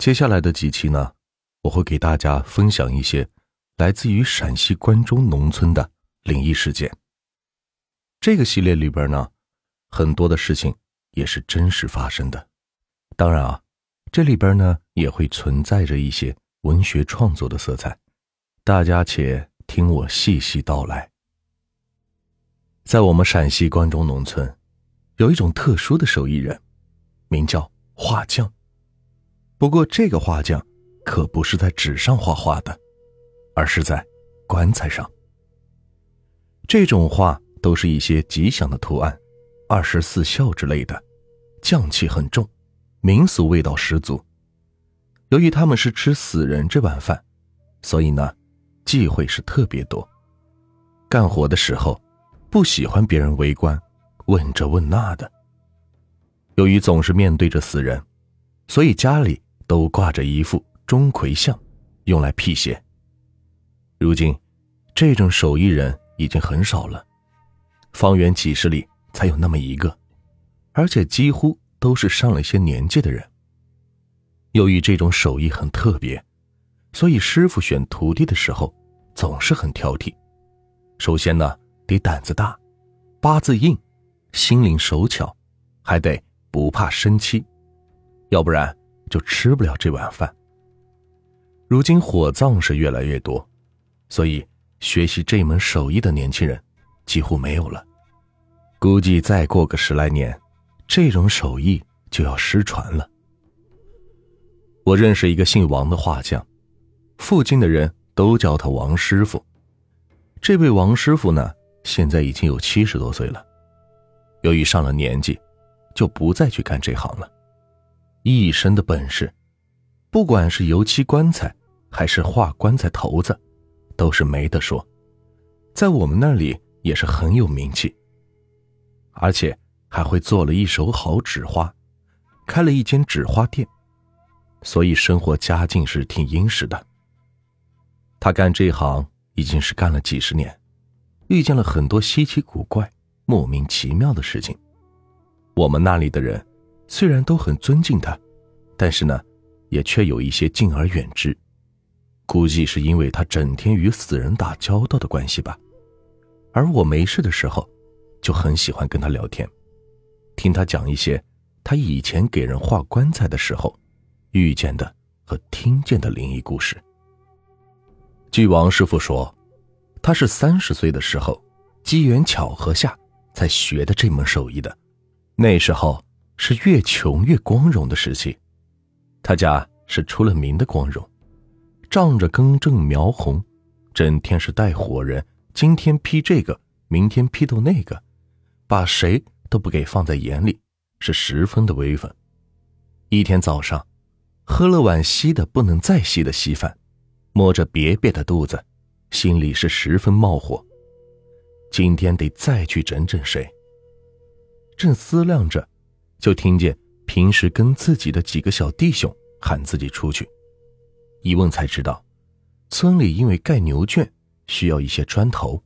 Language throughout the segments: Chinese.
接下来的几期呢，我会给大家分享一些来自于陕西关中农村的灵异事件。这个系列里边呢，很多的事情也是真实发生的。当然啊，这里边呢也会存在着一些文学创作的色彩，大家且听我细细道来。在我们陕西关中农村，有一种特殊的手艺人，名叫画匠。不过，这个画匠可不是在纸上画画的，而是在棺材上。这种画都是一些吉祥的图案，二十四孝之类的，匠气很重，民俗味道十足。由于他们是吃死人这碗饭，所以呢，忌讳是特别多。干活的时候。不喜欢别人围观，问这问那的。由于总是面对着死人，所以家里都挂着一副钟馗像，用来辟邪。如今，这种手艺人已经很少了，方圆几十里才有那么一个，而且几乎都是上了些年纪的人。由于这种手艺很特别，所以师傅选徒弟的时候总是很挑剔。首先呢。得胆子大，八字硬，心灵手巧，还得不怕生妻，要不然就吃不了这碗饭。如今火葬是越来越多，所以学习这门手艺的年轻人几乎没有了。估计再过个十来年，这种手艺就要失传了。我认识一个姓王的画匠，附近的人都叫他王师傅。这位王师傅呢？现在已经有七十多岁了，由于上了年纪，就不再去干这行了。一身的本事，不管是油漆棺材，还是画棺材头子，都是没得说，在我们那里也是很有名气。而且还会做了一手好纸花，开了一间纸花店，所以生活家境是挺殷实的。他干这行已经是干了几十年。遇见了很多稀奇古怪、莫名其妙的事情。我们那里的人虽然都很尊敬他，但是呢，也却有一些敬而远之。估计是因为他整天与死人打交道的关系吧。而我没事的时候，就很喜欢跟他聊天，听他讲一些他以前给人画棺材的时候遇见的和听见的灵异故事。据王师傅说。他是三十岁的时候，机缘巧合下才学的这门手艺的。那时候是越穷越光荣的时期，他家是出了名的光荣，仗着根正苗红，整天是带伙人，今天批这个，明天批斗那个，把谁都不给放在眼里，是十分的威风。一天早上，喝了碗稀的不能再稀的稀饭，摸着瘪瘪的肚子。心里是十分冒火，今天得再去整整谁。正思量着，就听见平时跟自己的几个小弟兄喊自己出去。一问才知道，村里因为盖牛圈需要一些砖头，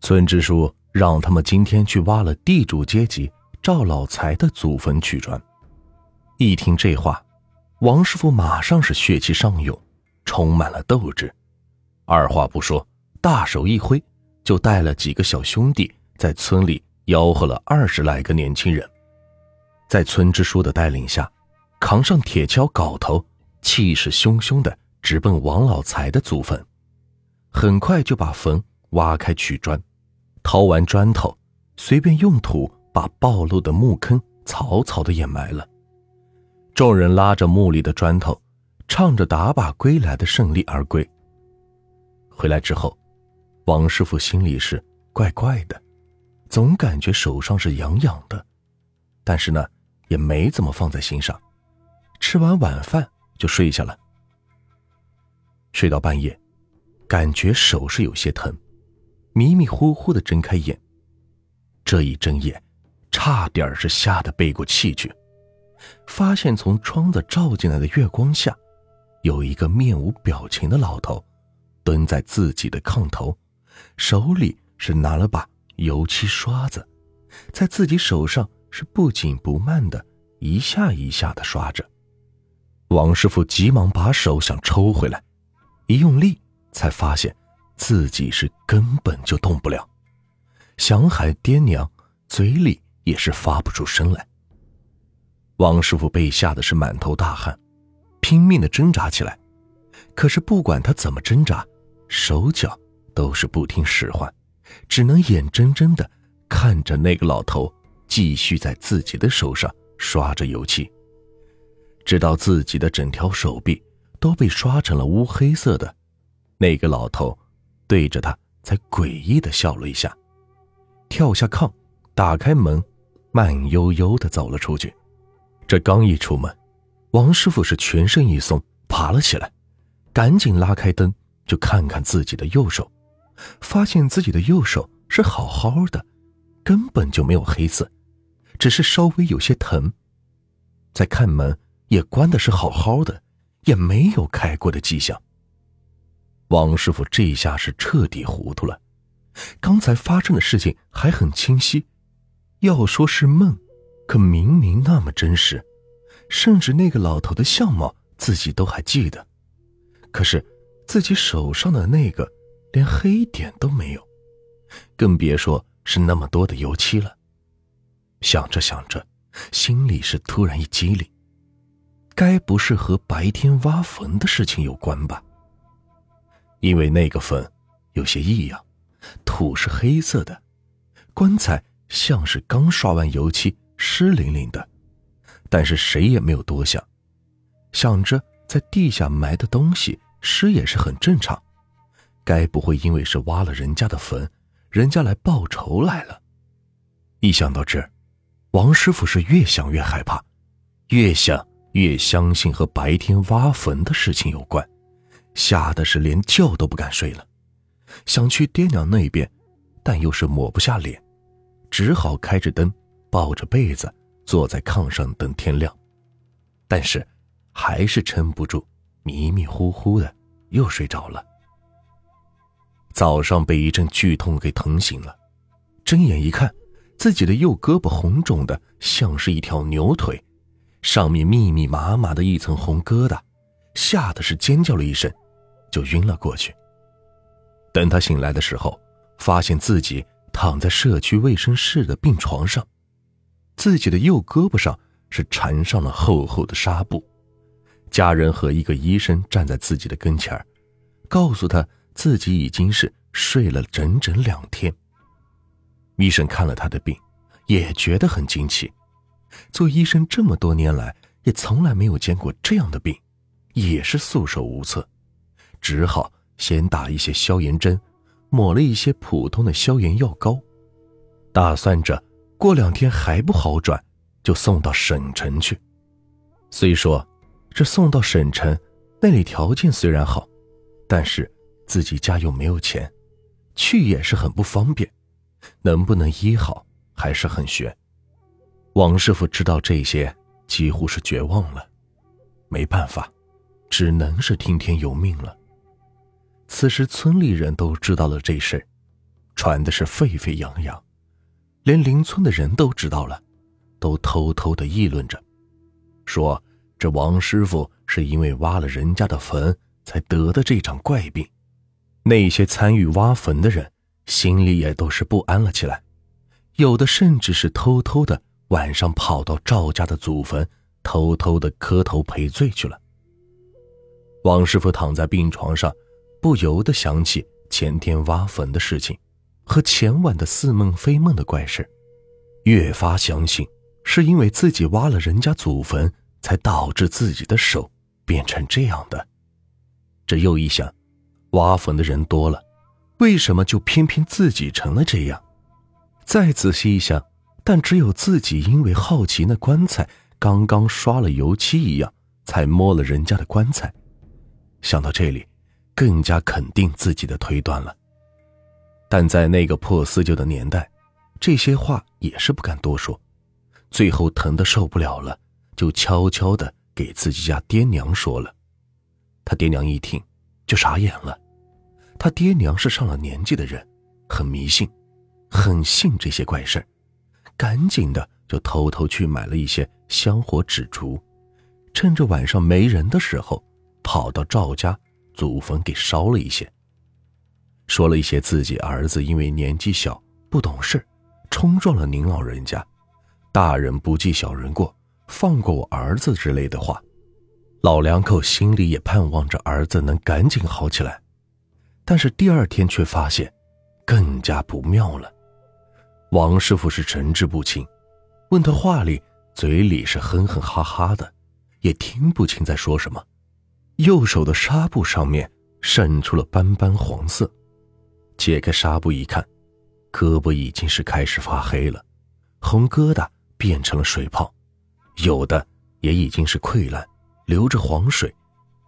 村支书让他们今天去挖了地主阶级赵老财的祖坟取砖。一听这话，王师傅马上是血气上涌，充满了斗志。二话不说，大手一挥，就带了几个小兄弟，在村里吆喝了二十来个年轻人，在村支书的带领下，扛上铁锹、镐头，气势汹汹的直奔王老财的祖坟。很快就把坟挖开取砖，掏完砖头，随便用土把暴露的墓坑草草的掩埋了。众人拉着墓里的砖头，唱着打靶归来的胜利而归。回来之后，王师傅心里是怪怪的，总感觉手上是痒痒的，但是呢，也没怎么放在心上。吃完晚饭就睡下了。睡到半夜，感觉手是有些疼，迷迷糊糊的睁开眼。这一睁眼，差点是吓得背过气去，发现从窗子照进来的月光下，有一个面无表情的老头。蹲在自己的炕头，手里是拿了把油漆刷子，在自己手上是不紧不慢的一下一下的刷着。王师傅急忙把手想抽回来，一用力，才发现自己是根本就动不了，想喊爹娘，嘴里也是发不出声来。王师傅被吓得是满头大汗，拼命的挣扎起来，可是不管他怎么挣扎，手脚都是不听使唤，只能眼睁睁的看着那个老头继续在自己的手上刷着油漆，直到自己的整条手臂都被刷成了乌黑色的，那个老头对着他才诡异的笑了一下，跳下炕，打开门，慢悠悠的走了出去。这刚一出门，王师傅是全身一松，爬了起来，赶紧拉开灯，就看看自己的右手，发现自己的右手是好好的，根本就没有黑色，只是稍微有些疼。再看门，也关的是好好的，也没有开过的迹象。王师傅这下是彻底糊涂了，刚才发生的事情还很清晰，要说是梦。可明明那么真实，甚至那个老头的相貌自己都还记得，可是自己手上的那个连黑点都没有，更别说是那么多的油漆了。想着想着，心里是突然一激灵，该不是和白天挖坟的事情有关吧？因为那个坟有些异样，土是黑色的，棺材像是刚刷完油漆。湿淋淋的，但是谁也没有多想，想着在地下埋的东西湿也是很正常，该不会因为是挖了人家的坟，人家来报仇来了？一想到这儿，王师傅是越想越害怕，越想越相信和白天挖坟的事情有关，吓得是连觉都不敢睡了，想去爹娘那边，但又是抹不下脸，只好开着灯。抱着被子坐在炕上等天亮，但是还是撑不住，迷迷糊糊的又睡着了。早上被一阵剧痛给疼醒了，睁眼一看，自己的右胳膊红肿的像是一条牛腿，上面密密麻麻的一层红疙瘩，吓得是尖叫了一声，就晕了过去。等他醒来的时候，发现自己躺在社区卫生室的病床上。自己的右胳膊上是缠上了厚厚的纱布，家人和一个医生站在自己的跟前，告诉他自己已经是睡了整整两天。医生看了他的病，也觉得很惊奇，做医生这么多年来也从来没有见过这样的病，也是束手无策，只好先打一些消炎针，抹了一些普通的消炎药膏，打算着。过两天还不好转，就送到省城去。虽说这送到省城，那里条件虽然好，但是自己家又没有钱，去也是很不方便。能不能医好还是很悬。王师傅知道这些，几乎是绝望了。没办法，只能是听天由命了。此时村里人都知道了这事传的是沸沸扬扬。连邻村的人都知道了，都偷偷的议论着，说这王师傅是因为挖了人家的坟才得的这场怪病。那些参与挖坟的人心里也都是不安了起来，有的甚至是偷偷的晚上跑到赵家的祖坟，偷偷的磕头赔罪去了。王师傅躺在病床上，不由得想起前天挖坟的事情。和前晚的似梦非梦的怪事，越发相信是因为自己挖了人家祖坟，才导致自己的手变成这样的。这又一想，挖坟的人多了，为什么就偏偏自己成了这样？再仔细一想，但只有自己因为好奇那棺材刚刚刷了油漆一样，才摸了人家的棺材。想到这里，更加肯定自己的推断了。但在那个破四旧的年代，这些话也是不敢多说。最后疼得受不了了，就悄悄的给自己家爹娘说了。他爹娘一听，就傻眼了。他爹娘是上了年纪的人，很迷信，很信这些怪事赶紧的就偷偷去买了一些香火纸烛，趁着晚上没人的时候，跑到赵家祖坟给烧了一些，说了一些自己儿子因为年纪小不懂事，冲撞了您老人家，大人不计小人过，放过我儿子之类的话。老两口心里也盼望着儿子能赶紧好起来，但是第二天却发现更加不妙了。王师傅是神志不清，问他话里，嘴里是哼哼哈哈的，也听不清在说什么。右手的纱布上面渗出了斑斑黄色，解开纱布一看，胳膊已经是开始发黑了，红疙瘩变成了水泡，有的也已经是溃烂。流着黄水，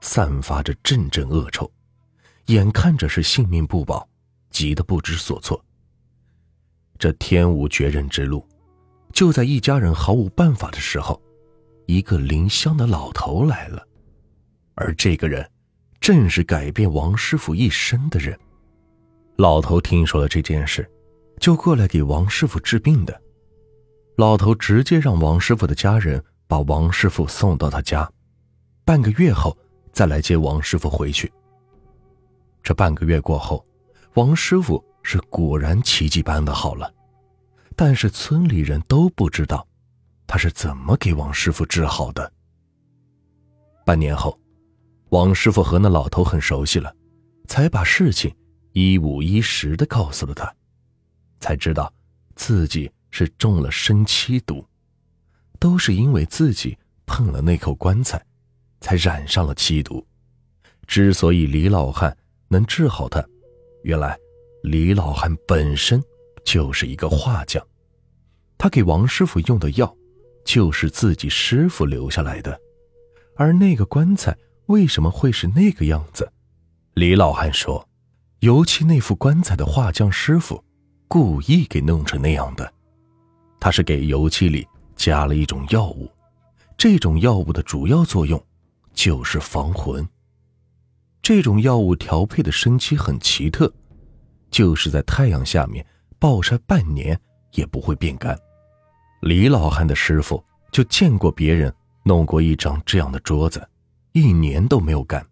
散发着阵阵恶臭，眼看着是性命不保，急得不知所措。这天无绝人之路，就在一家人毫无办法的时候，一个临乡的老头来了，而这个人，正是改变王师傅一生的人。老头听说了这件事，就过来给王师傅治病的。老头直接让王师傅的家人把王师傅送到他家。半个月后再来接王师傅回去。这半个月过后，王师傅是果然奇迹般的好了，但是村里人都不知道他是怎么给王师傅治好的。半年后，王师傅和那老头很熟悉了，才把事情一五一十的告诉了他，才知道自己是中了生漆毒，都是因为自己碰了那口棺材。才染上了七毒。之所以李老汉能治好他，原来李老汉本身就是一个画匠，他给王师傅用的药，就是自己师傅留下来的。而那个棺材为什么会是那个样子？李老汉说，油漆那副棺材的画匠师傅故意给弄成那样的，他是给油漆里加了一种药物，这种药物的主要作用。就是防魂。这种药物调配的生漆很奇特，就是在太阳下面暴晒半年也不会变干。李老汉的师傅就见过别人弄过一张这样的桌子，一年都没有干。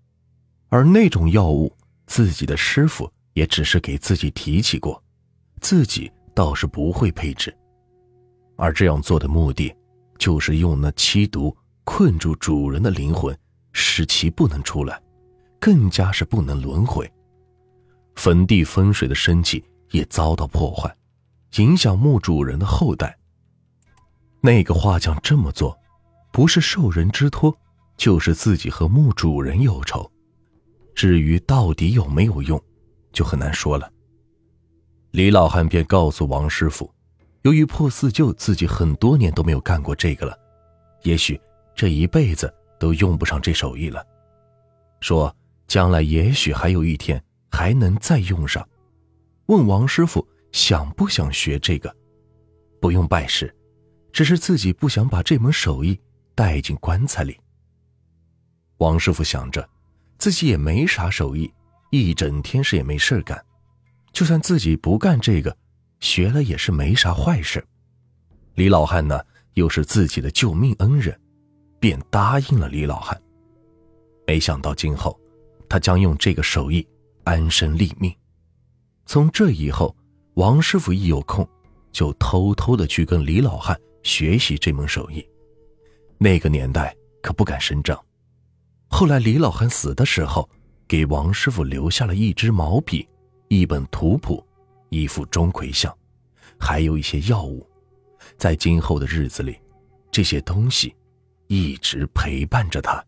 而那种药物，自己的师傅也只是给自己提起过，自己倒是不会配置。而这样做的目的，就是用那七毒困住主人的灵魂。使其不能出来，更加是不能轮回。坟地风水的生气也遭到破坏，影响墓主人的后代。那个画匠这么做，不是受人之托，就是自己和墓主人有仇。至于到底有没有用，就很难说了。李老汉便告诉王师傅，由于破四旧自己很多年都没有干过这个了，也许这一辈子。都用不上这手艺了，说将来也许还有一天还能再用上。问王师傅想不想学这个？不用拜师，只是自己不想把这门手艺带进棺材里。王师傅想着，自己也没啥手艺，一整天是也没事干，就算自己不干这个，学了也是没啥坏事。李老汉呢，又是自己的救命恩人。便答应了李老汉。没想到今后，他将用这个手艺安身立命。从这以后，王师傅一有空，就偷偷的去跟李老汉学习这门手艺。那个年代可不敢声张。后来李老汉死的时候，给王师傅留下了一支毛笔、一本图谱、一副钟馗像，还有一些药物。在今后的日子里，这些东西。一直陪伴着他。